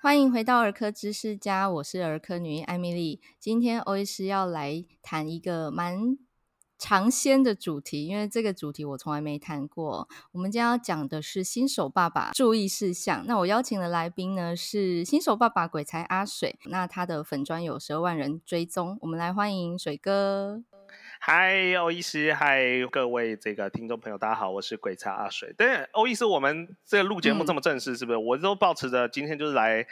欢迎回到儿科知识家，我是儿科女医艾米丽。今天欧医师要来谈一个蛮尝鲜的主题，因为这个主题我从来没谈过。我们今天要讲的是新手爸爸注意事项。那我邀请的来宾呢是新手爸爸鬼才阿水，那他的粉专有十二万人追踪。我们来欢迎水哥。嗨，欧医师，嗨，各位这个听众朋友，大家好，我是鬼才阿水。对，欧医师，我们这个录节目这么正式，嗯、是不是？我都抱持着今天就是来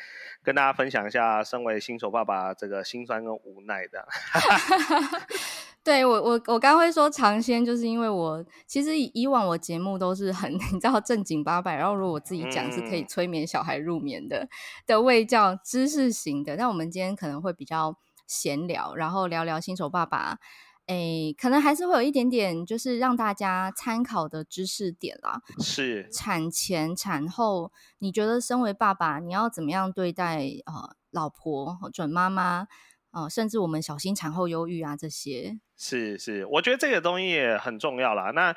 跟大家分享一下，身为新手爸爸这个心酸跟无奈的。对我，我我刚会说尝鲜，就是因为我其实以往我节目都是很 你知道正经八百，然后如果我自己讲是可以催眠小孩入眠的、嗯、的味教知识型的，但我们今天可能会比较闲聊，然后聊聊新手爸爸。诶，可能还是会有一点点，就是让大家参考的知识点啦。是产前、产后，你觉得身为爸爸，你要怎么样对待呃老婆、准妈妈，呃，甚至我们小心产后忧郁啊这些？是是，我觉得这个东西也很重要啦。那。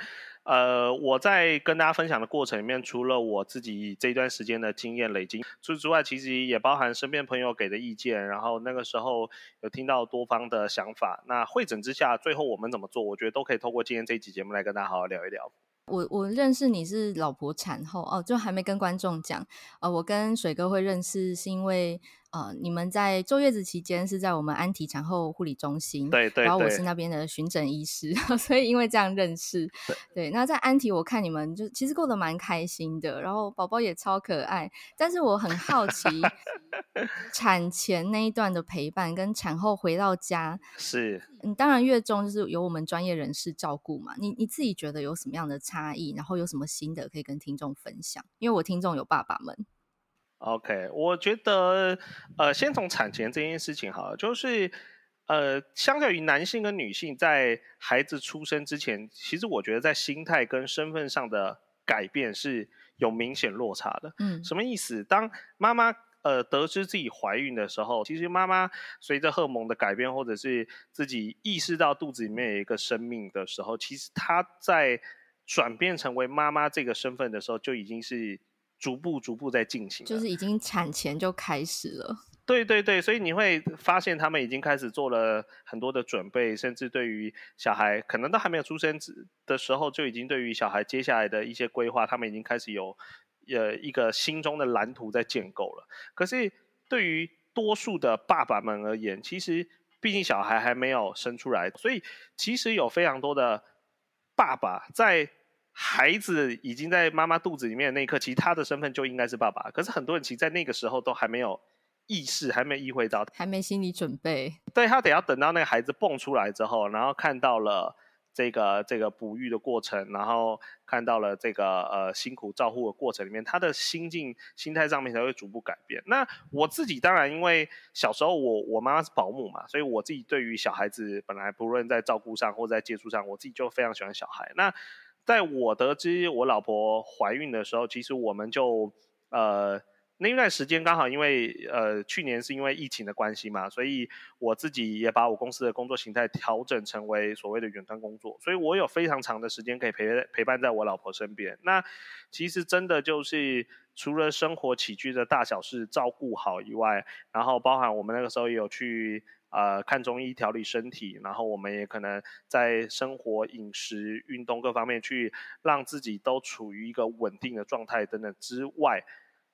呃，我在跟大家分享的过程里面，除了我自己这段时间的经验累积，除此之外，其实也包含身边朋友给的意见，然后那个时候有听到多方的想法。那会诊之下，最后我们怎么做？我觉得都可以透过今天这一集节目来跟大家好好聊一聊。我我认识你是老婆产后哦，就还没跟观众讲。呃，我跟水哥会认识是因为。呃，你们在坐月子期间是在我们安提产后护理中心，对，对对，然后我是那边的巡诊医师，所以因为这样认识。对，对，那在安提我看你们就其实过得蛮开心的，然后宝宝也超可爱。但是我很好奇，产前那一段的陪伴跟产后回到家，是，嗯，当然月中就是由我们专业人士照顾嘛。你你自己觉得有什么样的差异？然后有什么心得可以跟听众分享？因为我听众有爸爸们。OK，我觉得，呃，先从产前这件事情好了，就是，呃，相较于男性跟女性在孩子出生之前，其实我觉得在心态跟身份上的改变是有明显落差的。嗯，什么意思？当妈妈呃得知自己怀孕的时候，其实妈妈随着荷尔蒙的改变，或者是自己意识到肚子里面有一个生命的时候，其实她在转变成为妈妈这个身份的时候，就已经是。逐步逐步在进行，就是已经产前就开始了。对对对，所以你会发现他们已经开始做了很多的准备，甚至对于小孩可能都还没有出生的时候，就已经对于小孩接下来的一些规划，他们已经开始有呃一个心中的蓝图在建构了。可是对于多数的爸爸们而言，其实毕竟小孩还没有生出来，所以其实有非常多的爸爸在。孩子已经在妈妈肚子里面的那一刻，其实他的身份就应该是爸爸。可是很多人其实，在那个时候都还没有意识，还没意会到，还没心理准备。对，他得要等到那个孩子蹦出来之后，然后看到了这个这个哺育的过程，然后看到了这个呃辛苦照护的过程里面，他的心境、心态上面才会逐步改变。那我自己当然，因为小时候我我妈妈是保姆嘛，所以我自己对于小孩子本来不论在照顾上或在接触上，我自己就非常喜欢小孩。那在我得知我老婆怀孕的时候，其实我们就呃那一段时间刚好因为呃去年是因为疫情的关系嘛，所以我自己也把我公司的工作形态调整成为所谓的远端工作，所以我有非常长的时间可以陪陪伴在我老婆身边。那其实真的就是除了生活起居的大小事照顾好以外，然后包含我们那个时候也有去。呃，看中医调理身体，然后我们也可能在生活、饮食、运动各方面去让自己都处于一个稳定的状态等等之外，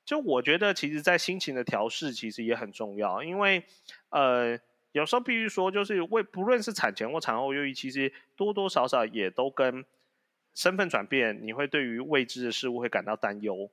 就我觉得，其实，在心情的调试其实也很重要，因为呃，有时候必须说，就是为不论是产前或产后忧郁，其实多多少少也都跟身份转变，你会对于未知的事物会感到担忧，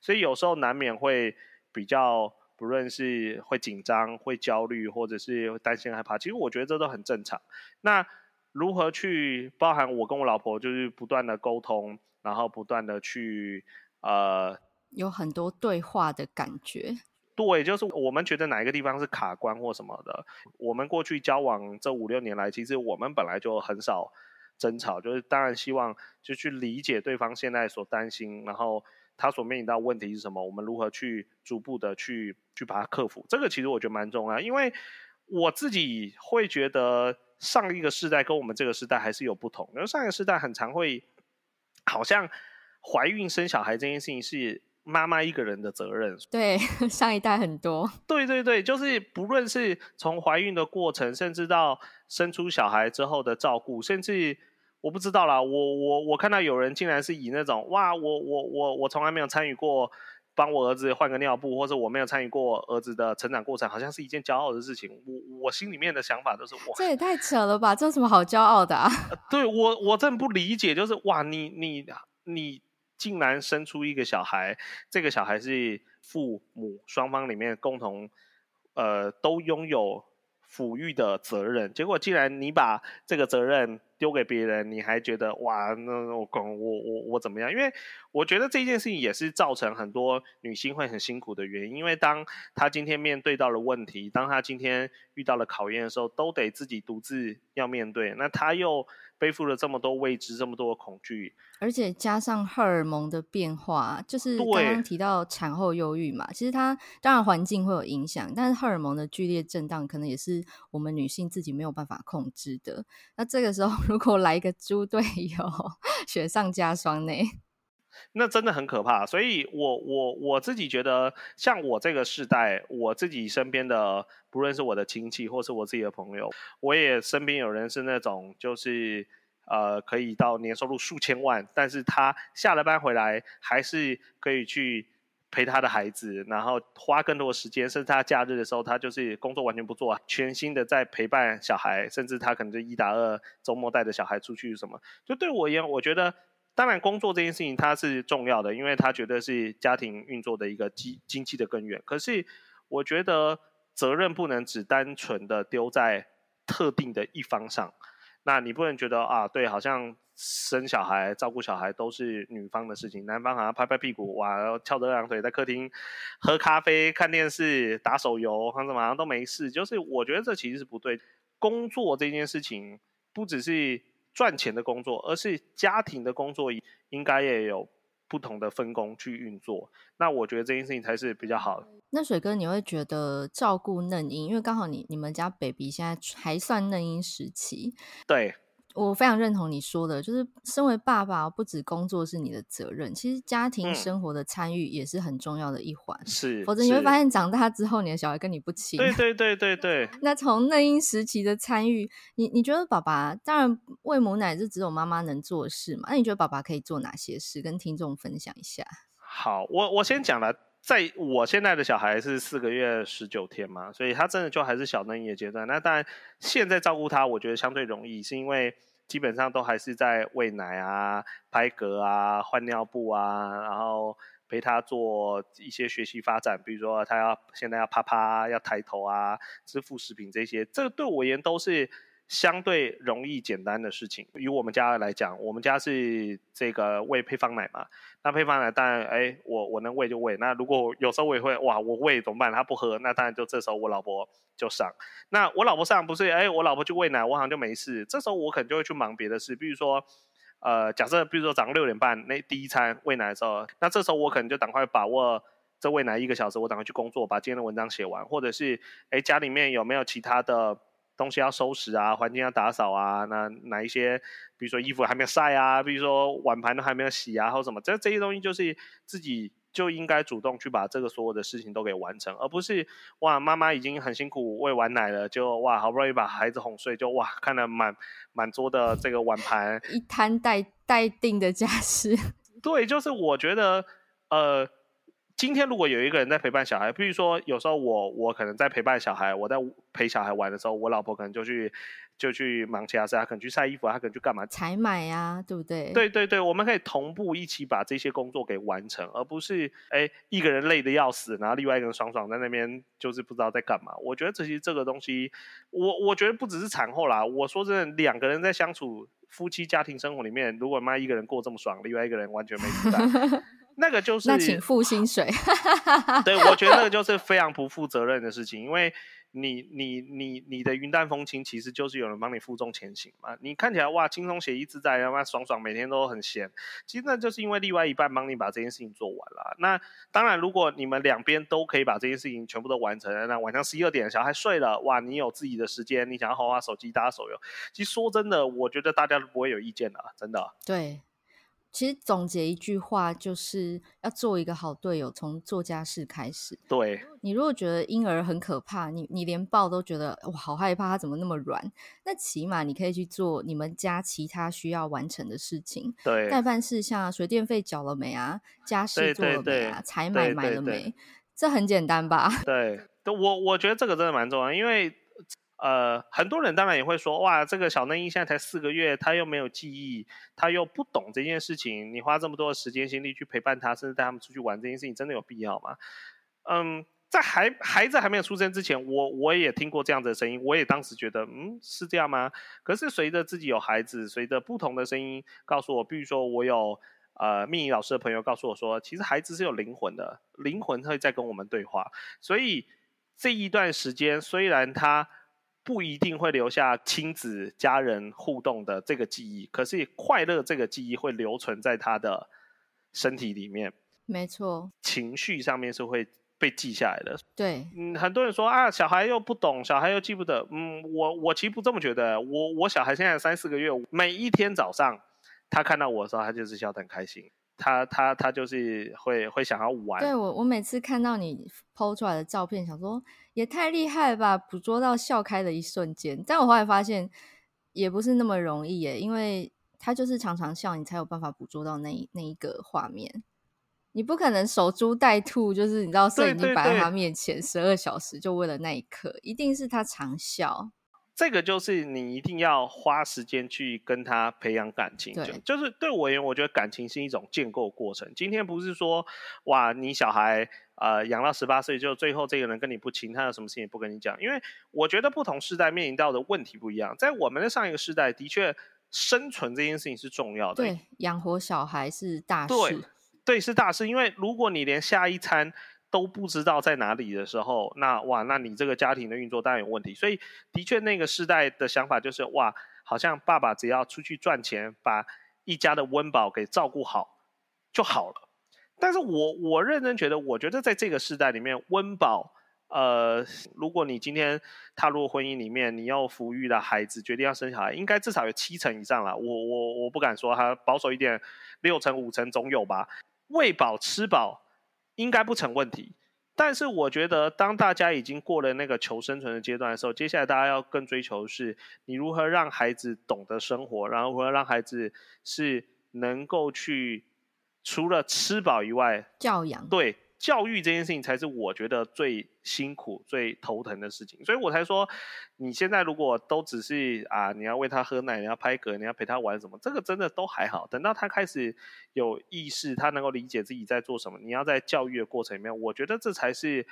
所以有时候难免会比较。不论是会紧张、会焦虑，或者是担心害怕，其实我觉得这都很正常。那如何去包含我跟我老婆，就是不断的沟通，然后不断的去呃，有很多对话的感觉。对，就是我们觉得哪一个地方是卡关或什么的。我们过去交往这五六年来，其实我们本来就很少争吵，就是当然希望就去理解对方现在所担心，然后。他所面临到问题是什么？我们如何去逐步的去去把它克服？这个其实我觉得蛮重要，因为我自己会觉得上一个世代跟我们这个世代还是有不同。因为上一个世代很常会好像怀孕生小孩这件事情是妈妈一个人的责任。对，上一代很多。对对对，就是不论是从怀孕的过程，甚至到生出小孩之后的照顾，甚至我不知道啦，我我我看到有人竟然是以那种哇，我我我我从来没有参与过。帮我儿子换个尿布，或者我没有参与过儿子的成长过程，好像是一件骄傲的事情。我我心里面的想法都是哇，这也太扯了吧！这有什么好骄傲的啊？呃、对我我真不理解，就是哇，你你你竟然生出一个小孩，这个小孩是父母双方里面共同呃都拥有抚育的责任，结果既然你把这个责任丢给别人，你还觉得哇，那我我我我怎么样？因为我觉得这件事情也是造成很多女性会很辛苦的原因，因为当她今天面对到了问题，当她今天遇到了考验的时候，都得自己独自要面对，那她又。背负了这么多未知，这么多的恐惧，而且加上荷尔蒙的变化，就是刚刚提到产后忧郁嘛。其实它当然环境会有影响，但是荷尔蒙的剧烈震荡，可能也是我们女性自己没有办法控制的。那这个时候，如果来一个猪队友，雪上加霜呢？那真的很可怕，所以我我我自己觉得，像我这个世代，我自己身边的，不论是我的亲戚或是我自己的朋友，我也身边有人是那种，就是呃，可以到年收入数千万，但是他下了班回来，还是可以去陪他的孩子，然后花更多的时间，甚至他假日的时候，他就是工作完全不做，全心的在陪伴小孩，甚至他可能就一打二，周末带着小孩出去什么，就对我而言，我觉得。当然，工作这件事情它是重要的，因为它绝对是家庭运作的一个经经济的根源。可是，我觉得责任不能只单纯的丢在特定的一方上。那你不能觉得啊，对，好像生小孩、照顾小孩都是女方的事情，男方好像拍拍屁股，哇，翘着二郎腿在客厅喝咖啡、看电视、打手游，好像怎么都没事。就是我觉得这其实是不对。工作这件事情不只是。赚钱的工作，而是家庭的工作，应该也有不同的分工去运作。那我觉得这件事情才是比较好的。那水哥，你会觉得照顾嫩婴，因为刚好你你们家 baby 现在还算嫩婴时期，对。我非常认同你说的，就是身为爸爸，不止工作是你的责任，其实家庭生活的参与也是很重要的一环。是、嗯，否则你会发现长大之后，你的小孩跟你不亲。对对对对对。那从嫩婴时期的参与，你你觉得爸爸当然喂母奶是只有妈妈能做的事嘛？那你觉得爸爸可以做哪些事？跟听众分享一下。好，我我先讲了，在我现在的小孩是四个月十九天嘛，所以他真的就还是小嫩婴阶段。那当然，现在照顾他，我觉得相对容易，是因为。基本上都还是在喂奶啊、拍嗝啊、换尿布啊，然后陪他做一些学习发展，比如说他要现在要趴趴、要抬头啊、吃副食品这些，这个对我而言都是相对容易简单的事情。以我们家来讲，我们家是这个喂配方奶嘛，那配方奶当然，哎，我我能喂就喂。那如果有时候我也会，哇，我喂怎么办？他不喝，那当然就这时候我老婆。就上，那我老婆上不是，哎，我老婆去喂奶，我好像就没事。这时候我可能就会去忙别的事，比如说，呃，假设比如说早上六点半那第一餐喂奶的时候，那这时候我可能就赶快把握这喂奶一个小时，我赶快去工作，把今天的文章写完，或者是，哎，家里面有没有其他的东西要收拾啊，环境要打扫啊，那哪一些，比如说衣服还没有晒啊，比如说碗盘都还没有洗啊，或什么，这这些东西就是自己。就应该主动去把这个所有的事情都给完成，而不是哇，妈妈已经很辛苦喂完奶了，就哇，好不容易把孩子哄睡，就哇，看了满满桌的这个碗盘，一摊待待定的家事。对，就是我觉得，呃，今天如果有一个人在陪伴小孩，比如说有时候我我可能在陪伴小孩，我在陪小孩玩的时候，我老婆可能就去。就去忙其他事，她可能去晒衣服，她可能去干嘛？采买呀，对不对？对对对，我们可以同步一起把这些工作给完成，而不是哎一个人累得要死，然后另外一个人爽爽在那边就是不知道在干嘛。我觉得这些这个东西，我我觉得不只是产后啦，我说真的，两个人在相处夫妻家庭生活里面，如果妈一个人过这么爽，另外一个人完全没事干，那个就是那请付薪水。对，我觉得那个就是非常不负责任的事情，因为。你你你你的云淡风轻，其实就是有人帮你负重前行嘛。你看起来哇，轻松写意自在，他妈爽爽，每天都很闲。其实那就是因为另外一半帮你把这件事情做完了。那当然，如果你们两边都可以把这件事情全部都完成，那晚上十一二点小孩睡了，哇，你有自己的时间，你想要滑滑手机、打手游，其实说真的，我觉得大家都不会有意见的，真的。对。其实总结一句话，就是要做一个好队友，从做家事开始。对，你如果觉得婴儿很可怕，你你连抱都觉得我好害怕，他怎么那么软？那起码你可以去做你们家其他需要完成的事情。对，待办事项，水电费缴了没啊？家事做了没啊？采买买了没？这很简单吧？对，我我觉得这个真的蛮重要，因为。呃，很多人当然也会说，哇，这个小嫩婴现在才四个月，他又没有记忆，他又不懂这件事情，你花这么多的时间心力去陪伴他，甚至带他们出去玩，这件事情真的有必要吗？嗯，在孩孩子还没有出生之前，我我也听过这样子的声音，我也当时觉得，嗯，是这样吗？可是随着自己有孩子，随着不同的声音告诉我，比如说我有呃命理老师的朋友告诉我说，其实孩子是有灵魂的，灵魂会在跟我们对话，所以这一段时间虽然他。不一定会留下亲子家人互动的这个记忆，可是快乐这个记忆会留存在他的身体里面。没错，情绪上面是会被记下来的。对，嗯，很多人说啊，小孩又不懂，小孩又记不得。嗯，我我其实不这么觉得。我我小孩现在三四个月，每一天早上他看到我的时候，他就是笑得很开心。他他他就是会会想要玩。对，我我每次看到你 PO 出来的照片，想说。也太厉害了吧！捕捉到笑开的一瞬间，但我后来发现也不是那么容易耶，因为他就是常常笑，你才有办法捕捉到那一那一个画面。你不可能守株待兔，就是你知道摄影机摆在他面前十二小时，就为了那一刻，一定是他常笑。这个就是你一定要花时间去跟他培养感情，对，就是对我而言，我觉得感情是一种建构过程。今天不是说哇，你小孩呃养到十八岁就最后这个人跟你不亲，他有什么事情也不跟你讲，因为我觉得不同世代面临到的问题不一样。在我们的上一个世代，的确生存这件事情是重要的，对，养活小孩是大事，对，对，是大事，因为如果你连下一餐。都不知道在哪里的时候，那哇，那你这个家庭的运作当然有问题。所以，的确那个时代的想法就是哇，好像爸爸只要出去赚钱，把一家的温饱给照顾好就好了。但是我我认真觉得，我觉得在这个时代里面，温饱，呃，如果你今天踏入婚姻里面，你要抚育的孩子决定要生小孩，应该至少有七成以上了。我我我不敢说，他保守一点，六成五成总有吧。喂饱吃饱。应该不成问题，但是我觉得，当大家已经过了那个求生存的阶段的时候，接下来大家要更追求的是，你如何让孩子懂得生活，然后如何让孩子是能够去除了吃饱以外教养，对。教育这件事情才是我觉得最辛苦、最头疼的事情，所以我才说，你现在如果都只是啊，你要喂他喝奶，你要拍嗝，你要陪他玩什么，这个真的都还好。等到他开始有意识，他能够理解自己在做什么，你要在教育的过程里面，我觉得这才是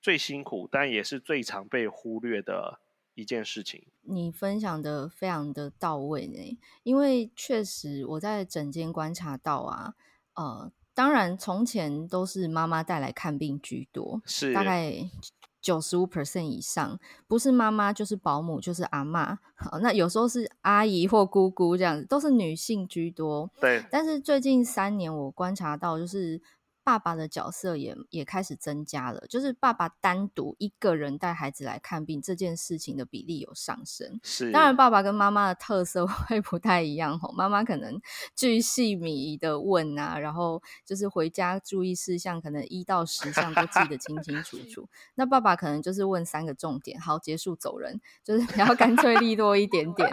最辛苦，但也是最常被忽略的一件事情。你分享的非常的到位呢，因为确实我在诊间观察到啊，呃。当然，从前都是妈妈带来看病居多，是大概九十五 percent 以上，不是妈妈就是保姆，就是阿妈。好，那有时候是阿姨或姑姑这样子，都是女性居多。对，但是最近三年我观察到，就是。爸爸的角色也也开始增加了，就是爸爸单独一个人带孩子来看病这件事情的比例有上升。是，当然爸爸跟妈妈的特色 会不太一样哦，妈妈可能巨细靡遗的问啊，然后就是回家注意事项，可能一到十项都记得清清楚楚。那爸爸可能就是问三个重点，好，结束走人，就是 比较干脆利落一点点。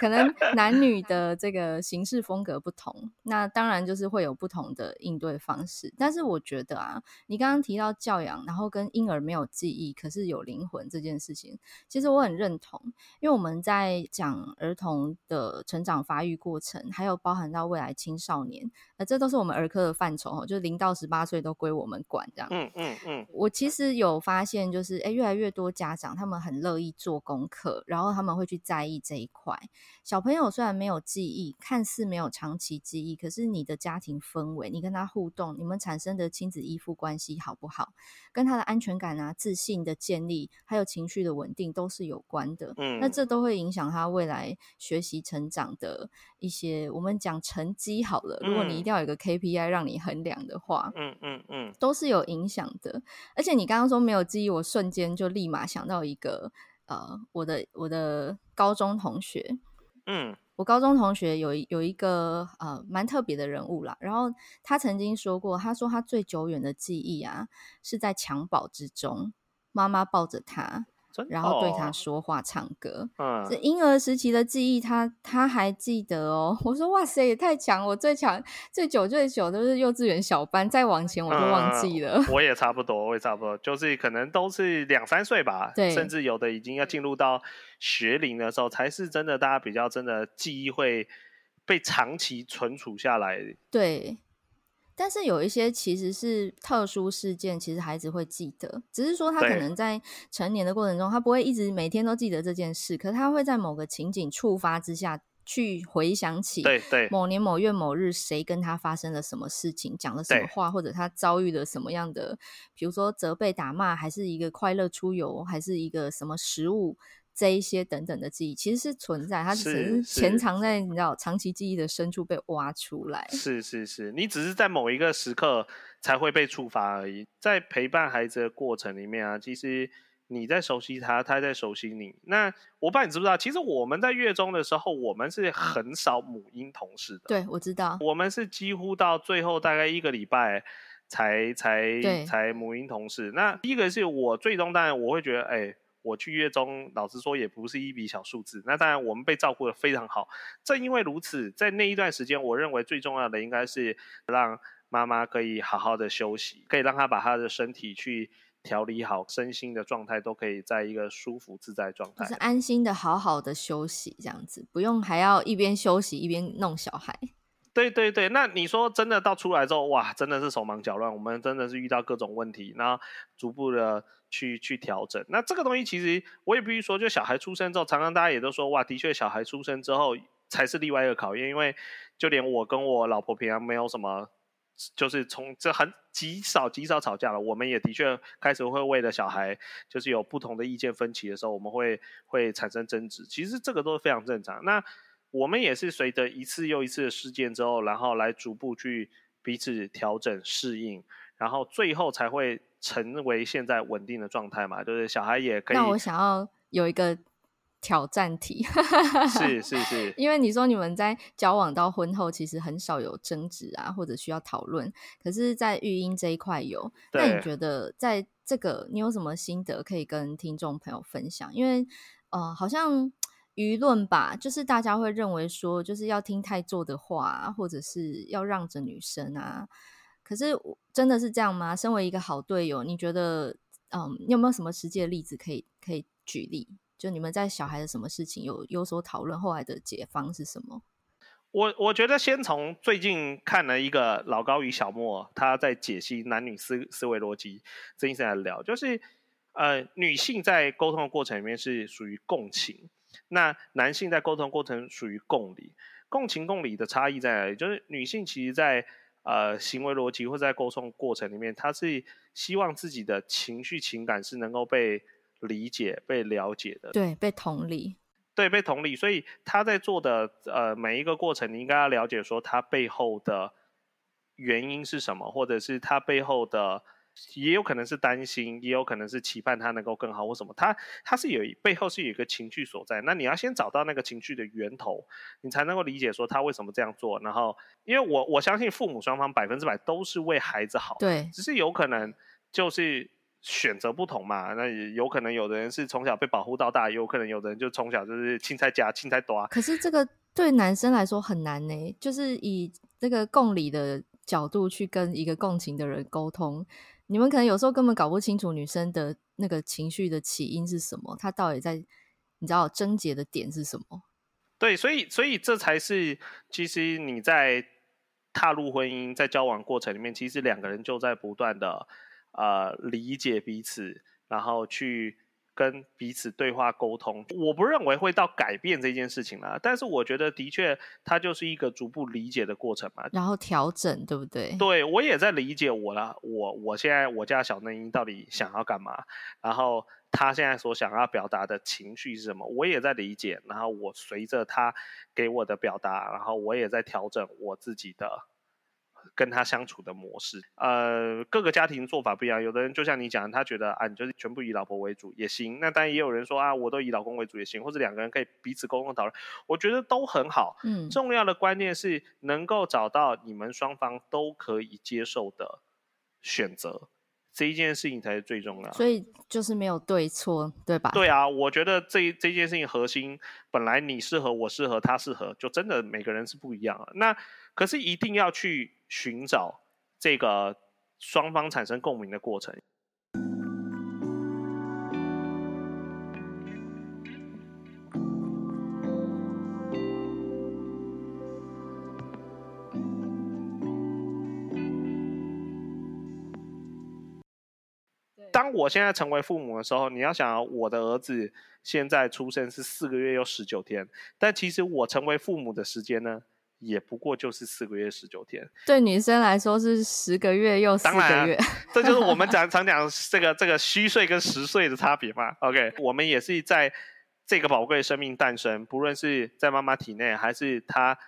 可能男女的这个行事风格不同，那当然就是会有不同的应对方式，但但是我觉得啊，你刚刚提到教养，然后跟婴儿没有记忆，可是有灵魂这件事情，其实我很认同。因为我们在讲儿童的成长发育过程，还有包含到未来青少年，那这都是我们儿科的范畴哦，就是零到十八岁都归我们管这样。嗯嗯嗯。我其实有发现，就是哎，越来越多家长他们很乐意做功课，然后他们会去在意这一块。小朋友虽然没有记忆，看似没有长期记忆，可是你的家庭氛围，你跟他互动，你们产生的亲子依附关系好不好，跟他的安全感啊、自信的建立，还有情绪的稳定都是有关的。嗯，那这都会影响他未来学习成长的一些，我们讲成绩好了。如果你一定要有一个 KPI 让你衡量的话，嗯嗯嗯，都是有影响的。而且你刚刚说没有记忆，我瞬间就立马想到一个，呃，我的我的高中同学，嗯。我高中同学有有一个呃蛮特别的人物啦，然后他曾经说过，他说他最久远的记忆啊是在襁褓之中，妈妈抱着他。然后对他说话、唱歌，嗯，这婴儿时期的记忆他，他他还记得哦。我说哇塞，也太强！我最强、最久、最久都是幼稚园小班，再往前我就忘记了。嗯、我也差不多，我也差不多，就是可能都是两三岁吧，对，甚至有的已经要进入到学龄的时候，才是真的大家比较真的记忆会被长期存储下来。对。但是有一些其实是特殊事件，其实孩子会记得，只是说他可能在成年的过程中，他不会一直每天都记得这件事，可是他会在某个情景触发之下去回想起，对对，某年某月某日谁跟他发生了什么事情，讲了什么话，或者他遭遇了什么样的，比如说责备、打骂，还是一个快乐出游，还是一个什么食物。这一些等等的记忆其实是存在，它只是潜藏在你知道长期记忆的深处被挖出来。是是是，你只是在某一个时刻才会被触发而已。在陪伴孩子的过程里面啊，其实你在熟悉他，他在熟悉你。那我不知道你知不知道，其实我们在月中的时候，我们是很少母婴同事的。对，我知道。我们是几乎到最后大概一个礼拜才才才母婴同事。那第一个是我最终当然我会觉得，哎。我去月中，老实说也不是一笔小数字。那当然，我们被照顾的非常好。正因为如此，在那一段时间，我认为最重要的应该是让妈妈可以好好的休息，可以让她把她的身体去调理好，身心的状态都可以在一个舒服自在状态，就是安心的好好的休息，这样子不用还要一边休息一边弄小孩。对对对，那你说真的到出来之后，哇，真的是手忙脚乱，我们真的是遇到各种问题，然后逐步的。去去调整，那这个东西其实我也必须说，就小孩出生之后，常常大家也都说，哇，的确小孩出生之后才是另外一个考验，因为就连我跟我老婆平常没有什么，就是从这很极少极少吵架了，我们也的确开始会为了小孩，就是有不同的意见分歧的时候，我们会会产生争执，其实这个都是非常正常。那我们也是随着一次又一次的事件之后，然后来逐步去彼此调整适应，然后最后才会。成为现在稳定的状态嘛，就是小孩也可以。那我想要有一个挑战题，是是是，因为你说你们在交往到婚后，其实很少有争执啊，或者需要讨论。可是，在育婴这一块有，那你觉得在这个你有什么心得可以跟听众朋友分享？因为呃，好像舆论吧，就是大家会认为说，就是要听太做的话，或者是要让着女生啊。可是真的是这样吗？身为一个好队友，你觉得，嗯，你有没有什么实际的例子可以可以举例？就你们在小孩的什么事情有有所讨论，后来的解方是什么？我我觉得先从最近看了一个老高与小莫他在解析男女思思维逻辑这件事来聊，就是呃，女性在沟通的过程里面是属于共情，那男性在沟通过程属于共理。共情共理的差异在哪里？就是女性其实，在呃，行为逻辑或在沟通过程里面，她是希望自己的情绪情感是能够被理解、被了解的，对，被同理，对，被同理。所以他在做的呃每一个过程，你应该要了解说他背后的原因是什么，或者是他背后的。也有可能是担心，也有可能是期盼他能够更好或什么，他他是有背后是有一个情绪所在，那你要先找到那个情绪的源头，你才能够理解说他为什么这样做。然后，因为我我相信父母双方百分之百都是为孩子好，对，只是有可能就是选择不同嘛。那也有可能有的人是从小被保护到大，有可能有的人就从小就是青菜夹青菜多。可是这个对男生来说很难呢，就是以这个共理的角度去跟一个共情的人沟通。你们可能有时候根本搞不清楚女生的那个情绪的起因是什么，她到底在你知道症结的点是什么？对，所以所以这才是其实你在踏入婚姻，在交往过程里面，其实两个人就在不断的呃理解彼此，然后去。跟彼此对话沟通，我不认为会到改变这件事情啦，但是我觉得的确，它就是一个逐步理解的过程嘛，然后调整，对不对？对，我也在理解我啦，我我现在我家小嫩婴到底想要干嘛，然后他现在所想要表达的情绪是什么，我也在理解，然后我随着他给我的表达，然后我也在调整我自己的跟他相处的模式。呃，各个家庭做法不一样，有的人就像你讲，他觉得啊，你就是全部以老婆为主也行。那当然也有人说啊，我都以老公为主也行，或者两个人可以彼此沟通讨论，我觉得都很好。嗯，重要的观念是能够找到你们双方都可以接受的选择。这一件事情才是最重要，所以就是没有对错，对吧？对啊，我觉得这这件事情核心本来你适合，我适合，他适合，就真的每个人是不一样的。那可是一定要去寻找这个双方产生共鸣的过程。我现在成为父母的时候，你要想，我的儿子现在出生是四个月又十九天，但其实我成为父母的时间呢，也不过就是四个月十九天。对女生来说是十个月又四个月，这就是我们 讲常讲这个这个虚岁跟实岁的差别嘛。OK，我们也是在这个宝贵生命诞生，不论是在妈妈体内，还是他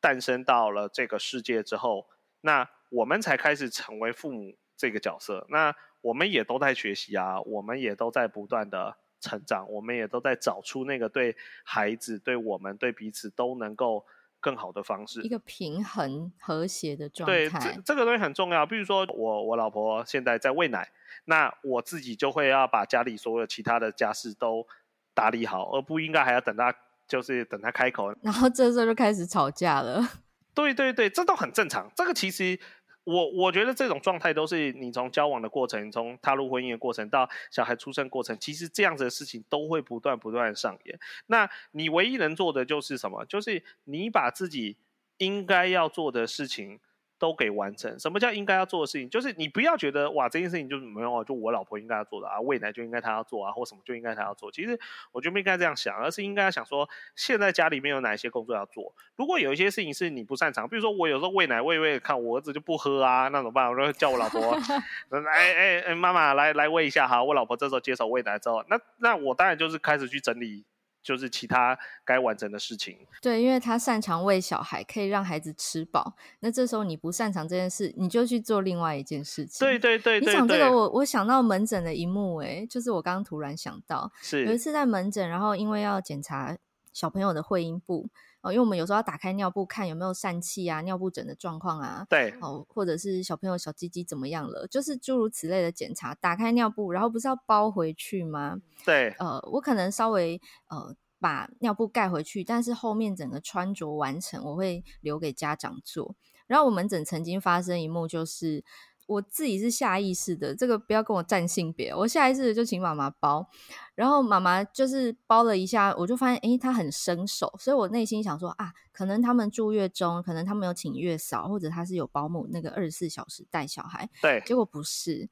诞生到了这个世界之后，那我们才开始成为父母这个角色。那我们也都在学习啊，我们也都在不断的成长，我们也都在找出那个对孩子、对我们、对彼此都能够更好的方式，一个平衡和谐的状态。对，这这个东西很重要。比如说，我我老婆现在在喂奶，那我自己就会要把家里所有其他的家事都打理好，而不应该还要等她，就是等她开口，然后这时候就开始吵架了。对对对，这都很正常。这个其实。我我觉得这种状态都是你从交往的过程，从踏入婚姻的过程到小孩出生过程，其实这样子的事情都会不断不断上演。那你唯一能做的就是什么？就是你把自己应该要做的事情。都给完成。什么叫应该要做的事情？就是你不要觉得哇，这件事情就是没有啊，就我老婆应该要做的啊，喂奶就应该她要做啊，或什么就应该她要做。其实我觉得不应该这样想，而是应该要想说，现在家里面有哪些工作要做。如果有一些事情是你不擅长，比如说我有时候喂奶喂喂，看我儿子就不喝啊，那怎么办？我就叫我老婆，哎哎哎，妈妈来来喂一下哈。我老婆这时候接手喂奶之后，那那我当然就是开始去整理。就是其他该完成的事情。对，因为他擅长喂小孩，可以让孩子吃饱。那这时候你不擅长这件事，你就去做另外一件事情。对对对，对，你讲这个我，我我想到门诊的一幕，哎，就是我刚刚突然想到，是有一次在门诊，然后因为要检查小朋友的会阴部。哦，因为我们有时候要打开尿布看有没有疝气啊、尿布疹的状况啊，对，哦，或者是小朋友小鸡鸡怎么样了，就是诸如此类的检查。打开尿布，然后不是要包回去吗？对，呃，我可能稍微呃把尿布盖回去，但是后面整个穿着完成，我会留给家长做。然后我门诊曾经发生一幕，就是。我自己是下意识的，这个不要跟我占性别。我下意识的就请妈妈包，然后妈妈就是包了一下，我就发现，诶，她很生手，所以我内心想说啊，可能他们住月中，可能他们有请月嫂，或者他是有保姆，那个二十四小时带小孩。对，结果不是，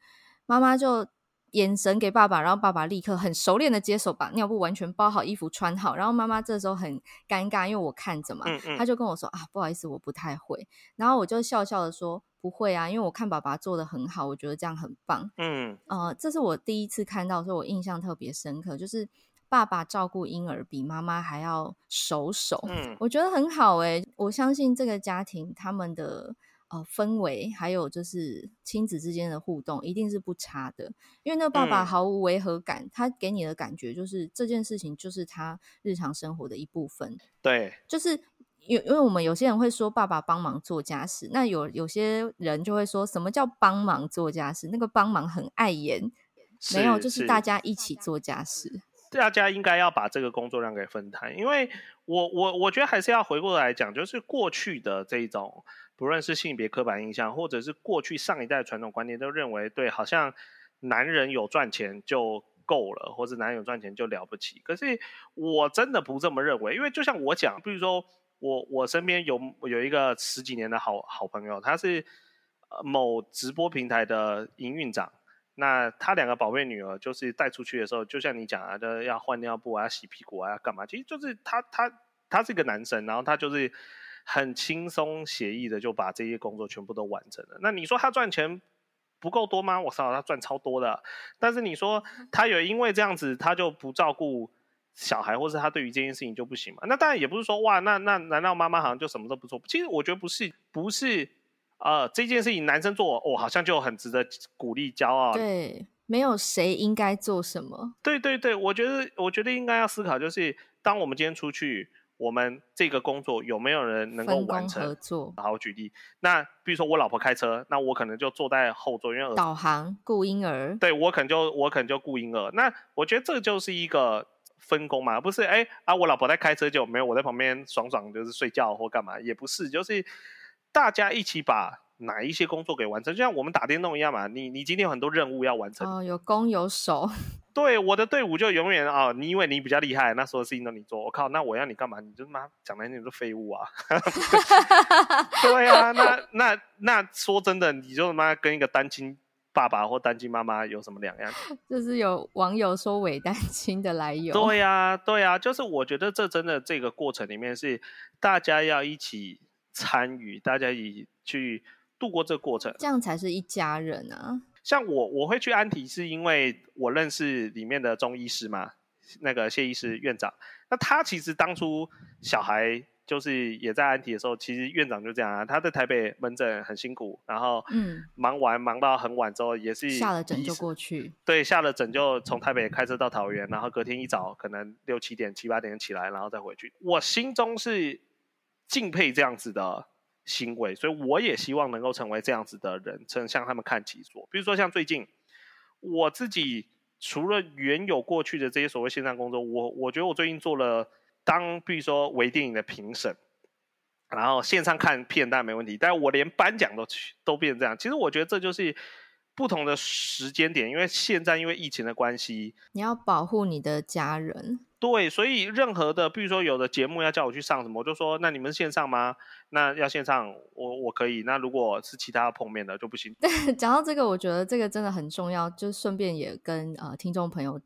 妈妈就眼神给爸爸，然后爸爸立刻很熟练的接手，把尿布完全包好，衣服穿好，然后妈妈这时候很尴尬，因为我看着嘛，他就跟我说啊，不好意思，我不太会，然后我就笑笑的说。不会啊，因为我看爸爸做的很好，我觉得这样很棒。嗯，呃，这是我第一次看到，所以我印象特别深刻，就是爸爸照顾婴儿比妈妈还要熟手。嗯，我觉得很好诶，我相信这个家庭他们的呃氛围，还有就是亲子之间的互动，一定是不差的。因为那个爸爸毫无违和感，嗯，他给你的感觉就是这件事情就是他日常生活的一部分。对，就是。因因为我们有些人会说爸爸帮忙做家事，那有有些人就会说什么叫帮忙做家事？那个帮忙很碍眼，没有，就是大家一起做家事。大家应该要把这个工作量给分摊，因为我我我觉得还是要回过来讲，就是过去的这种，不论是性别刻板印象，或者是过去上一代传统观念，都认为对，好像男人有赚钱就够了，或者男人有赚钱就了不起。可是我真的不这么认为，因为就像我讲，比如说。我我身边有有一个十几年的好好朋友，他是某直播平台的营运长。那他两个宝贝女儿，就是带出去的时候，就像你讲啊，的要换尿布啊、洗屁股啊、要干嘛？其实就是他他他是一个男生，然后他就是很轻松写意的就把这些工作全部都完成了。那你说他赚钱不够多吗？我操，他赚超多的。但是你说他有因为这样子，他就不照顾。小孩，或是他对于这件事情就不行嘛？那当然也不是说哇，那那难道妈妈好像就什么都不做？其实我觉得不是，不是，呃，这件事情男生做，哦，好像就很值得鼓励、骄傲。对，没有谁应该做什么。对对对，我觉得，我觉得应该要思考，就是当我们今天出去，我们这个工作有没有人能够完成？合作。好，举例，那比如说我老婆开车，那我可能就坐在后座，因为导航、顾婴儿。对，我可能就我可能就顾婴儿。那我觉得这就是一个分工嘛，不是？哎啊，我老婆在开车就没有我在旁边爽爽就是睡觉或干嘛，也不是，就是。大家一起把哪一些工作给完成，就像我们打电动一样嘛。你你今天有很多任务要完成，哦，有攻有守。对，我的队伍就永远啊、哦，你以为你比较厉害，那所有事情都你做。我靠，那我要你干嘛？你就妈讲来你是废物啊！对啊，那那那说真的，你就妈跟一个单亲爸爸或单亲妈妈有什么两样？就是有网友说伪单亲的来由。对呀、啊，对呀、啊，就是我觉得这真的这个过程里面是大家要一起。参与，大家一起去度过这个过程，这样才是一家人啊。像我，我会去安提，是因为我认识里面的中医师嘛，那个谢医师院长。那他其实当初小孩就是也在安提的时候，其实院长就这样啊，他在台北门诊很辛苦，然后嗯，忙完忙到很晚之后，也是下了诊就过去，对，下了诊就从台北开车到桃园，然后隔天一早可能六七点、七八点起来，然后再回去。我心中是。敬佩这样子的行为，所以我也希望能够成为这样子的人，曾向他们看齐。说，比如说像最近我自己，除了原有过去的这些所谓线上工作，我我觉得我最近做了当，比如说微电影的评审，然后线上看片当然没问题，但我连颁奖都都变成这样。其实我觉得这就是不同的时间点，因为现在因为疫情的关系，你要保护你的家人。对，所以任何的，比如说有的节目要叫我去上什么，我就说那你们线上吗？那要线上，我我可以。那如果是其他碰面的就不行。讲到这个，我觉得这个真的很重要，就顺便也跟呃听众朋友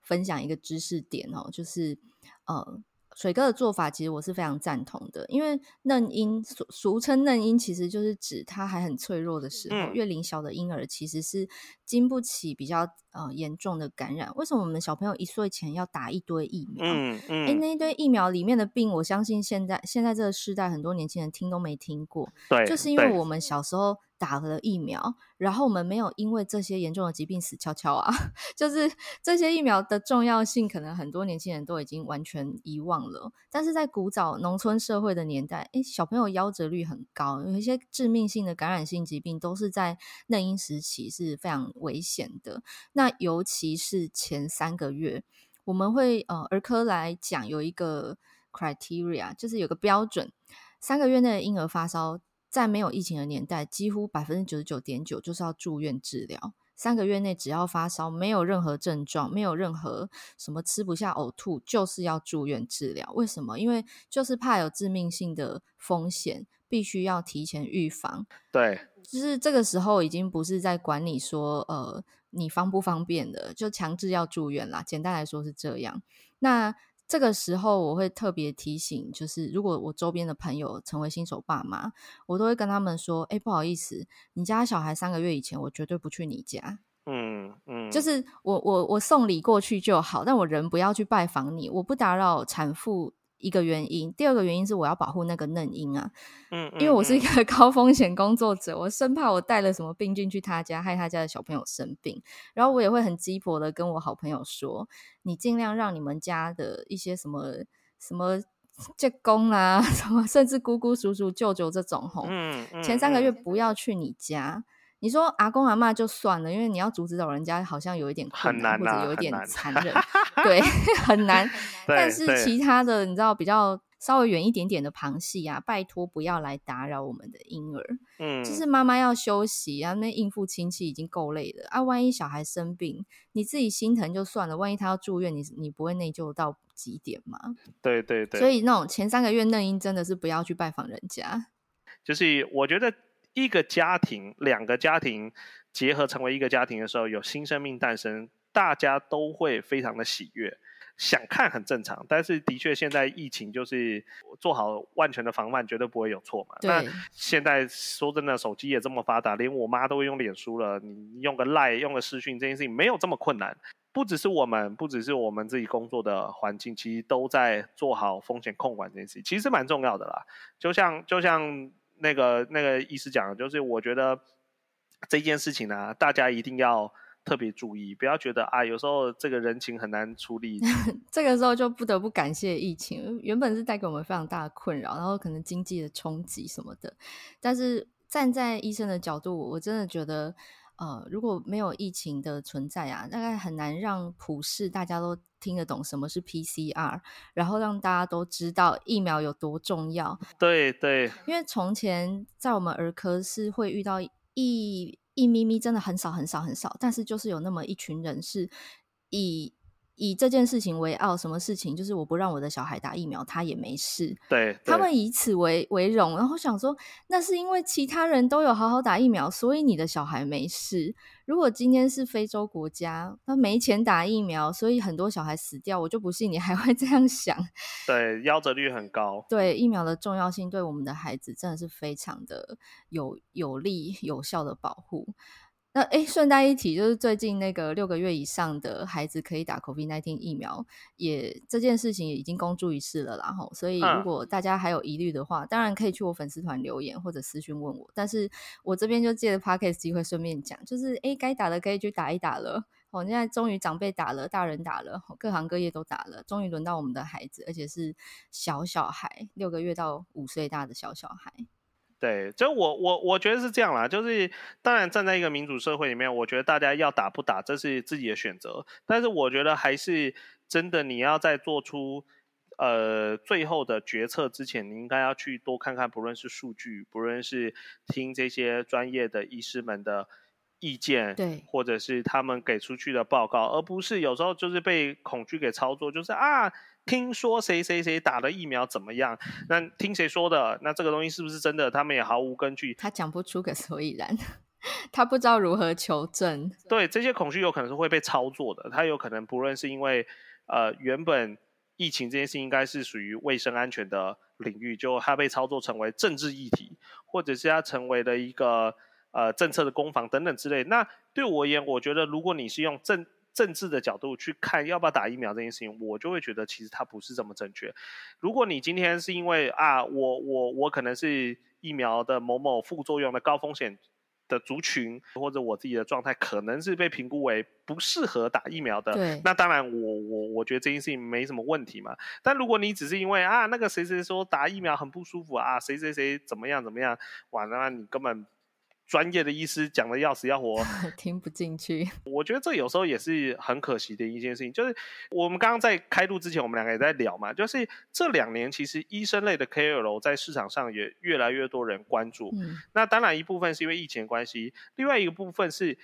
分享一个知识点哦，就是呃。水哥的做法其实我是非常赞同的，因为嫩婴俗俗称嫩婴，其实就是指他还很脆弱的时候，嗯、月龄小的婴儿其实是经不起比较呃严重的感染。为什么我们小朋友一岁前要打一堆疫苗？嗯嗯，诶，那一堆疫苗里面的病，我相信现在现在这个时代很多年轻人听都没听过，对，就是因为我们小时候。打了疫苗，然后我们没有因为这些严重的疾病死翘翘啊，就是这些疫苗的重要性，可能很多年轻人都已经完全遗忘了。但是在古早农村社会的年代，诶，小朋友夭折率很高，有一些致命性的感染性疾病都是在嫩婴时期是非常危险的。那尤其是前三个月，我们会呃儿科来讲有一个 criteria，就是有个标准，三个月内的婴儿发烧。在没有疫情的年代，几乎百分之九十九点九就是要住院治疗。三个月内只要发烧，没有任何症状，没有任何什么吃不下、呕吐，就是要住院治疗。为什么？因为就是怕有致命性的风险，必须要提前预防。对，就是这个时候已经不是在管你说，呃，你方不方便的，就强制要住院啦。简单来说是这样。那这个时候，我会特别提醒，就是如果我周边的朋友成为新手爸妈，我都会跟他们说：“哎，不好意思，你家小孩三个月以前，我绝对不去你家。嗯”嗯嗯，就是我我我送礼过去就好，但我人不要去拜访你，我不打扰产妇。一个原因，第二个原因是我要保护那个嫩婴啊，因为我是一个 高风险工作者，我生怕我带了什么病菌去他家，害他家的小朋友生病。然后我也会很鸡婆的跟我好朋友说，你尽量让你们家的一些什么什么舅公啊，什么甚至姑姑、叔叔、舅舅这种吼，嗯，嗯，前三个月不要去你家。你说阿公阿妈就算了，因为你要阻止老人家好像有一点困难，难啊、或者有一点残忍，对，很难。但是其他的，你知道比较稍微远一点点的旁系啊，拜托不要来打扰我们的婴儿。嗯，就是妈妈要休息啊，那应付亲戚已经够累了啊。万一小孩生病，你自己心疼就算了，万一他要住院，你你不会内疚到极点吗？对对对。所以那种前三个月嫩婴真的是不要去拜访人家。就是我觉得。一个家庭，两个家庭结合成为一个家庭的时候，有新生命诞生，大家都会非常的喜悦。想看很正常，但是的确现在疫情就是做好万全的防范，绝对不会有错嘛。那现在说真的，手机也这么发达，连我妈都会用脸书了，你用个 Line，用个视讯，这件事情没有这么困难。不只是我们，不只是我们自己工作的环境，其实都在做好风险控管这件事情，其实蛮重要的啦。就像就像。那个那个医师讲，就是我觉得这件事情呢、大家一定要特别注意，不要觉得啊，有时候这个人情很难处理。这个时候就不得不感谢疫情，原本是带给我们非常大的困扰，然后可能经济的冲击什么的。但是站在医生的角度，我真的觉得。呃，如果没有疫情的存在啊，大概很难让普世大家都听得懂什么是 PCR，然后让大家都知道疫苗有多重要。对对，因为从前在我们儿科是会遇到一一咪咪，真的很少很少很少，但是就是有那么一群人是以。以这件事情为傲，什么事情就是我不让我的小孩打疫苗，他也没事。对，对他们以此为为荣，然后想说，那是因为其他人都有好好打疫苗，所以你的小孩没事。如果今天是非洲国家，他没钱打疫苗，所以很多小孩死掉，我就不信你还会这样想。对，夭折率很高。对，疫苗的重要性对我们的孩子真的是非常的有有利有效的保护。那哎，顺带一提，就是最近那个六个月以上的孩子可以打 COVID-19 疫苗，也这件事情也已经公诸于世了啦。然后，所以如果大家还有疑虑的话，当然可以去我粉丝团留言或者私讯问我。但是我这边就借着 Podcast 机会顺便讲，就是哎，该打的可以去打一打了。哦，现在终于长辈打了，大人打了，各行各业都打了，终于轮到我们的孩子，而且是小小孩，六个月到五岁大的小小孩。对，就我我我觉得是这样啦，就是当然站在一个民主社会里面，我觉得大家要打不打这是自己的选择，但是我觉得还是真的你要在做出呃最后的决策之前，你应该要去多看看，不论是数据，不论是听这些专业的医师们的意见，对，或者是他们给出去的报告，而不是有时候就是被恐惧给操作，就是啊。听说谁谁谁打了疫苗怎么样？那听谁说的？那这个东西是不是真的？他们也毫无根据。他讲不出个所以然，他不知道如何求证。对，这些恐惧有可能是会被操作的。他有可能不论是因为呃原本疫情这件事应该是属于卫生安全的领域，就他被操作成为政治议题，或者是他成为了一个呃政策的攻防等等之类。那对我而言，我觉得如果你是用政政治的角度去看要不要打疫苗这件事情，我就会觉得其实它不是这么正确。如果你今天是因为啊，我我我可能是疫苗的某某副作用的高风险的族群，或者我自己的状态可能是被评估为不适合打疫苗的，那当然我我我觉得这件事情没什么问题嘛。但如果你只是因为啊那个谁谁说打疫苗很不舒服啊，谁谁谁怎么样怎么样，哇，那你根本。专业的医师讲的要死要活，听不进去。我觉得这有时候也是很可惜的一件事情。就是我们刚刚在开录之前，我们两个也在聊嘛。就是这两年，其实医生类的 KOL 在市场上也越来越多人关注。嗯。那当然一部分是因为疫情关系，另外一个部分是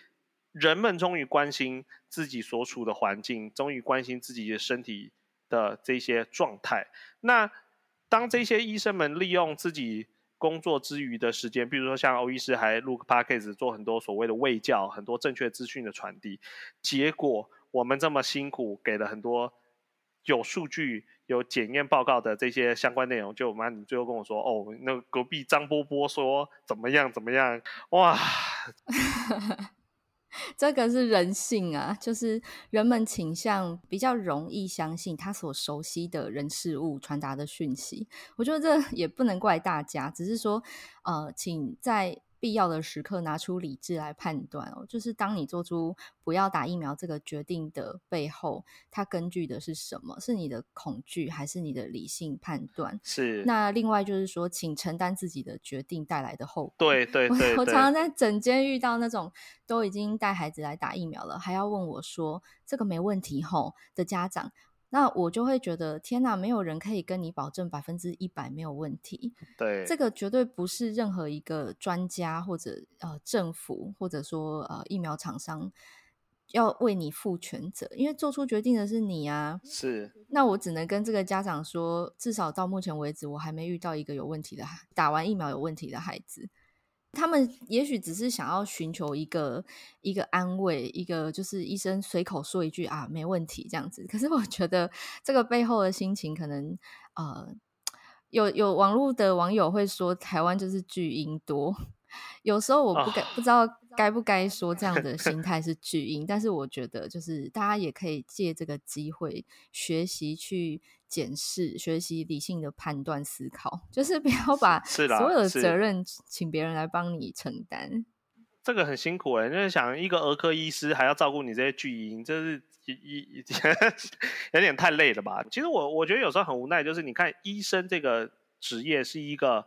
人们终于关心自己所处的环境，终于关心自己的身体的这些状态。那当这些医生们利用自己。工作之余的时间，比如说像欧医师还录 podcast 做很多所谓的卫教，很多正确资讯的传递。结果我们这么辛苦，给了很多有数据、有检验报告的这些相关内容，就妈你最后跟我说，哦，那隔壁张波波说怎么样怎么样，哇！这个是人性啊，就是人们倾向比较容易相信他所熟悉的人事物传达的讯息。我觉得这也不能怪大家，只是说，呃，请在。必要的时刻拿出理智来判断哦，就是当你做出不要打疫苗这个决定的背后，它根据的是什么？是你的恐惧，还是你的理性判断？是。那另外就是说，请承担自己的决定带来的后果。对对对，对。我，我常常在整间遇到那种都已经带孩子来打疫苗了，还要问我说这个没问题吼的家长。那我就会觉得，天哪，没有人可以跟你保证百分之一百没有问题。对，这个绝对不是任何一个专家或者呃政府或者说呃疫苗厂商要为你负全责，因为做出决定的是你啊。是。那我只能跟这个家长说，至少到目前为止，我还没遇到一个有问题的打完疫苗有问题的孩子。他们也许只是想要寻求一个一个安慰，一个就是医生随口说一句啊，没问题这样子。可是我觉得这个背后的心情，可能呃，有有网络的网友会说，台湾就是巨婴多，有时候我不敢、oh. 不知道该不该说这样的 心态是巨婴，但是我觉得就是大家也可以借这个机会学习去检视、学习理性的判断思考，就是不要把所有的责任请别人来帮你承担。这个很辛苦哎、欸，就是想一个儿科医师还要照顾你这些巨婴，这是一一 有点太累了吧？其实我我觉得有时候很无奈，就是你看医生这个职业是一个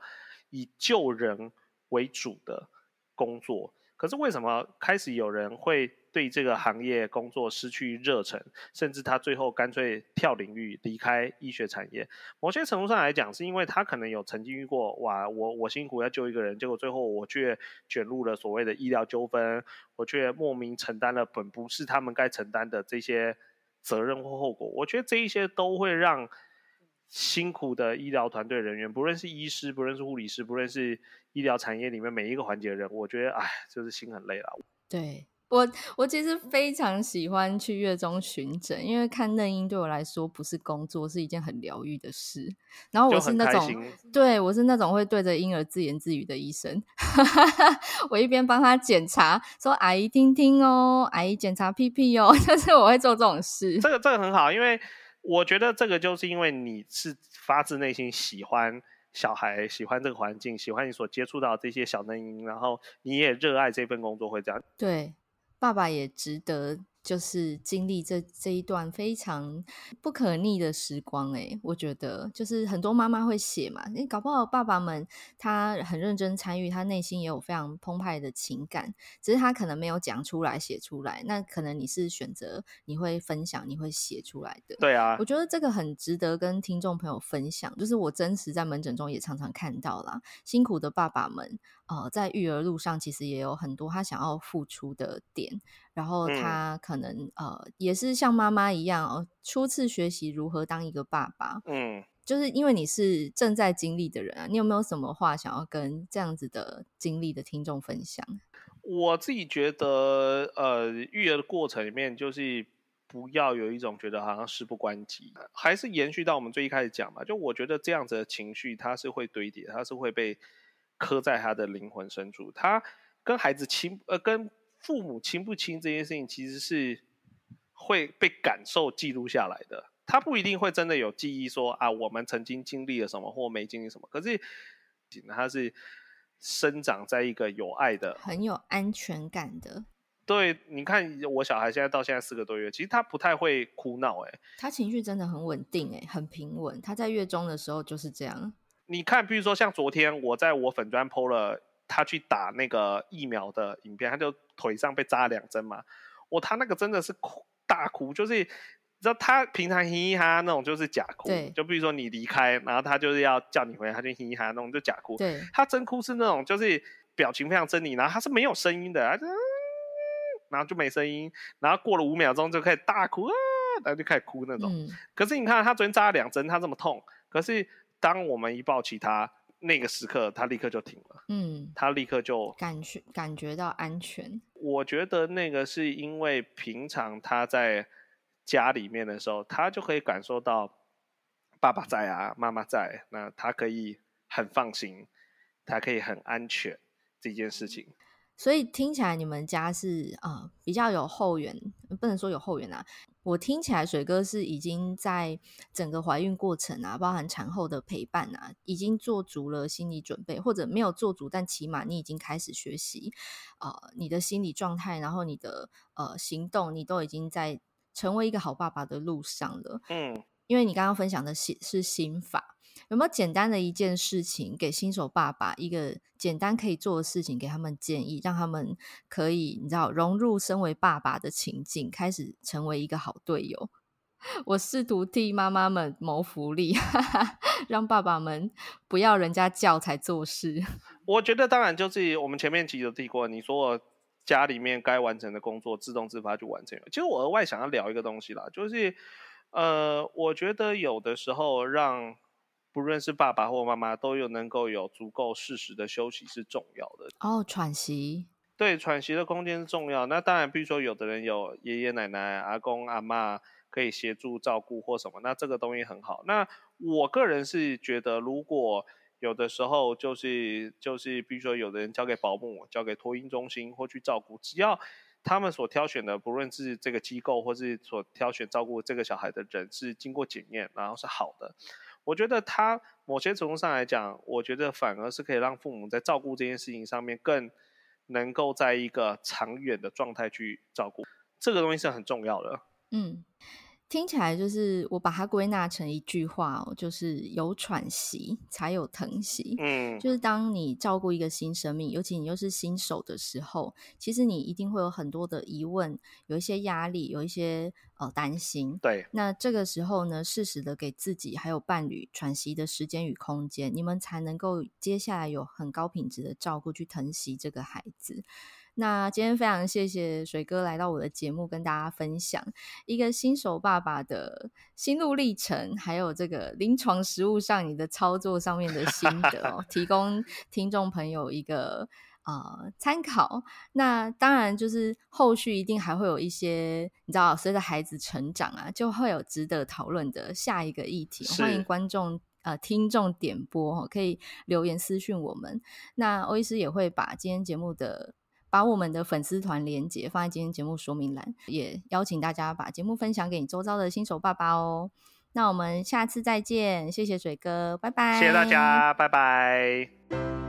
以救人为主的工作，可是为什么开始有人会对这个行业工作失去热忱，甚至他最后干脆跳领域离开医学产业？某些程度上来讲，是因为他可能有曾经遇过，哇，我我辛苦要救一个人，结果最后我却卷入了所谓的医疗纠纷，我却莫名承担了本不是他们该承担的这些责任或后果。我觉得这一些都会让。辛苦的医疗团队人员，不论是医师，不论是护理师，不论是医疗产业里面每一个环节的人，我觉得，哎，就是心很累了。对我，我其实非常喜欢去月中巡诊，因为看嫩婴对我来说不是工作，是一件很疗愈的事。然后我是那种，对我是那种会对着婴儿自言自语的医生。我一边帮他检查，说：“阿姨听听哦，阿姨检查屁屁哦。”就是我会做这种事。这个这个很好，因为。我觉得这个就是因为你是发自内心喜欢小孩，喜欢这个环境，喜欢你所接触到这些小嫩婴，然后你也热爱这份工作，会这样。对，爸爸也值得。就是经历这这一段非常不可逆的时光，诶，我觉得就是很多妈妈会写嘛，你搞不好爸爸们他很认真参与，他内心也有非常澎湃的情感，只是他可能没有讲出来、写出来。那可能你是选择你会分享、你会写出来的。对啊，我觉得这个很值得跟听众朋友分享，就是我真实在门诊中也常常看到啦，辛苦的爸爸们。呃，在育儿路上，其实也有很多他想要付出的点，然后他可能、嗯、呃，也是像妈妈一样，呃，初次学习如何当一个爸爸。嗯，就是因为你是正在经历的人啊，你有没有什么话想要跟这样子的经历的听众分享？我自己觉得，呃，育儿的过程里面，就是不要有一种觉得好像事不关己，还是延续到我们最一开始讲嘛，就我觉得这样子的情绪，它是会堆叠，它是会被。刻在他的灵魂深处，他跟孩子亲呃，跟父母亲不亲这件事情，其实是会被感受记录下来的。他不一定会真的有记忆说啊，我们曾经经历了什么或没经历什么。可是他是生长在一个有爱的、很有安全感的。对，你看我小孩现在到现在四个多月，其实他不太会哭闹，哎，他情绪真的很稳定，哎，很平稳。他在月中的时候就是这样。你看，比如说像昨天我在我粉专 po 了他去打那个疫苗的影片，他就腿上被扎两针嘛。我他那个真的是哭大哭，就是你知道他平常嘻嘻哈哈那种就是假哭，就比如说你离开，然后他就是要叫你回来，他就嘻嘻哈哈那种就假哭。对，他真哭是那种就是表情非常狰狞，然后他是没有声音的，然后就没声音，然后过了五秒钟就开始大哭啊，然后就开始哭那种。嗯、可是你看他昨天扎了两针，他这么痛，可是。当我们一抱起他，那个时刻他立刻就停了。嗯，他立刻就感觉感觉到安全。我觉得那个是因为平常他在家里面的时候，他就可以感受到爸爸在啊，妈妈在，那他可以很放心，他可以很安全这件事情。所以听起来你们家是啊、呃、比较有后援，不能说有后援啊。我听起来水哥是已经在整个怀孕过程啊，包含产后的陪伴啊，已经做足了心理准备，或者没有做足，但起码你已经开始学习呃你的心理状态，然后你的呃行动，你都已经在成为一个好爸爸的路上了。嗯，因为你刚刚分享的是是心法。有没有简单的一件事情给新手爸爸一个简单可以做的事情，给他们建议，让他们可以你知道融入身为爸爸的情境，开始成为一个好队友。我试图替妈妈们谋福利，哈哈，让爸爸们不要人家叫才做事。我觉得当然就是我们前面其实提过，你说家里面该完成的工作自动自发去完成。其实我额外想要聊一个东西啦，就是呃，我觉得有的时候让不论是爸爸或妈妈，都有能够有足够适时的休息是重要的。哦，喘息。对，喘息的空间是重要。那当然，比如说有的人有爷爷奶奶、阿公阿妈可以协助照顾或什么，那这个东西很好。那我个人是觉得，如果有的时候就是就是，比如说有的人交给保姆、交给托婴中心或去照顾，只要他们所挑选的，不论是这个机构或是所挑选照顾这个小孩的人是经过检验，然后是好的，我觉得他某些程度上来讲，我觉得反而是可以让父母在照顾这件事情上面更能够在一个长远的状态去照顾，这个东西是很重要的。嗯。听起来就是我把它归纳成一句话哦，就是有喘息才有疼惜。嗯，就是当你照顾一个新生命，尤其你又是新手的时候，其实你一定会有很多的疑问，有一些压力，有一些呃担心。对，那这个时候呢，适时的给自己还有伴侣喘息的时间与空间，你们才能够接下来有很高品质的照顾去疼惜这个孩子。那今天非常谢谢水哥来到我的节目，跟大家分享一个新手爸爸的心路历程，还有这个临床实务上你的操作上面的心得哦，提供听众朋友一个呃参考。那当然就是后续一定还会有一些，你知道，随着孩子成长啊，就会有值得讨论的下一个议题。欢迎观众呃听众点播，可以留言私讯我们。那欧医师也会把今天节目的。把我们的粉丝团连接放在今天节目说明栏，也邀请大家把节目分享给你周遭的新手爸爸哦。那我们下次再见，谢谢水哥，拜拜。谢谢大家，拜拜。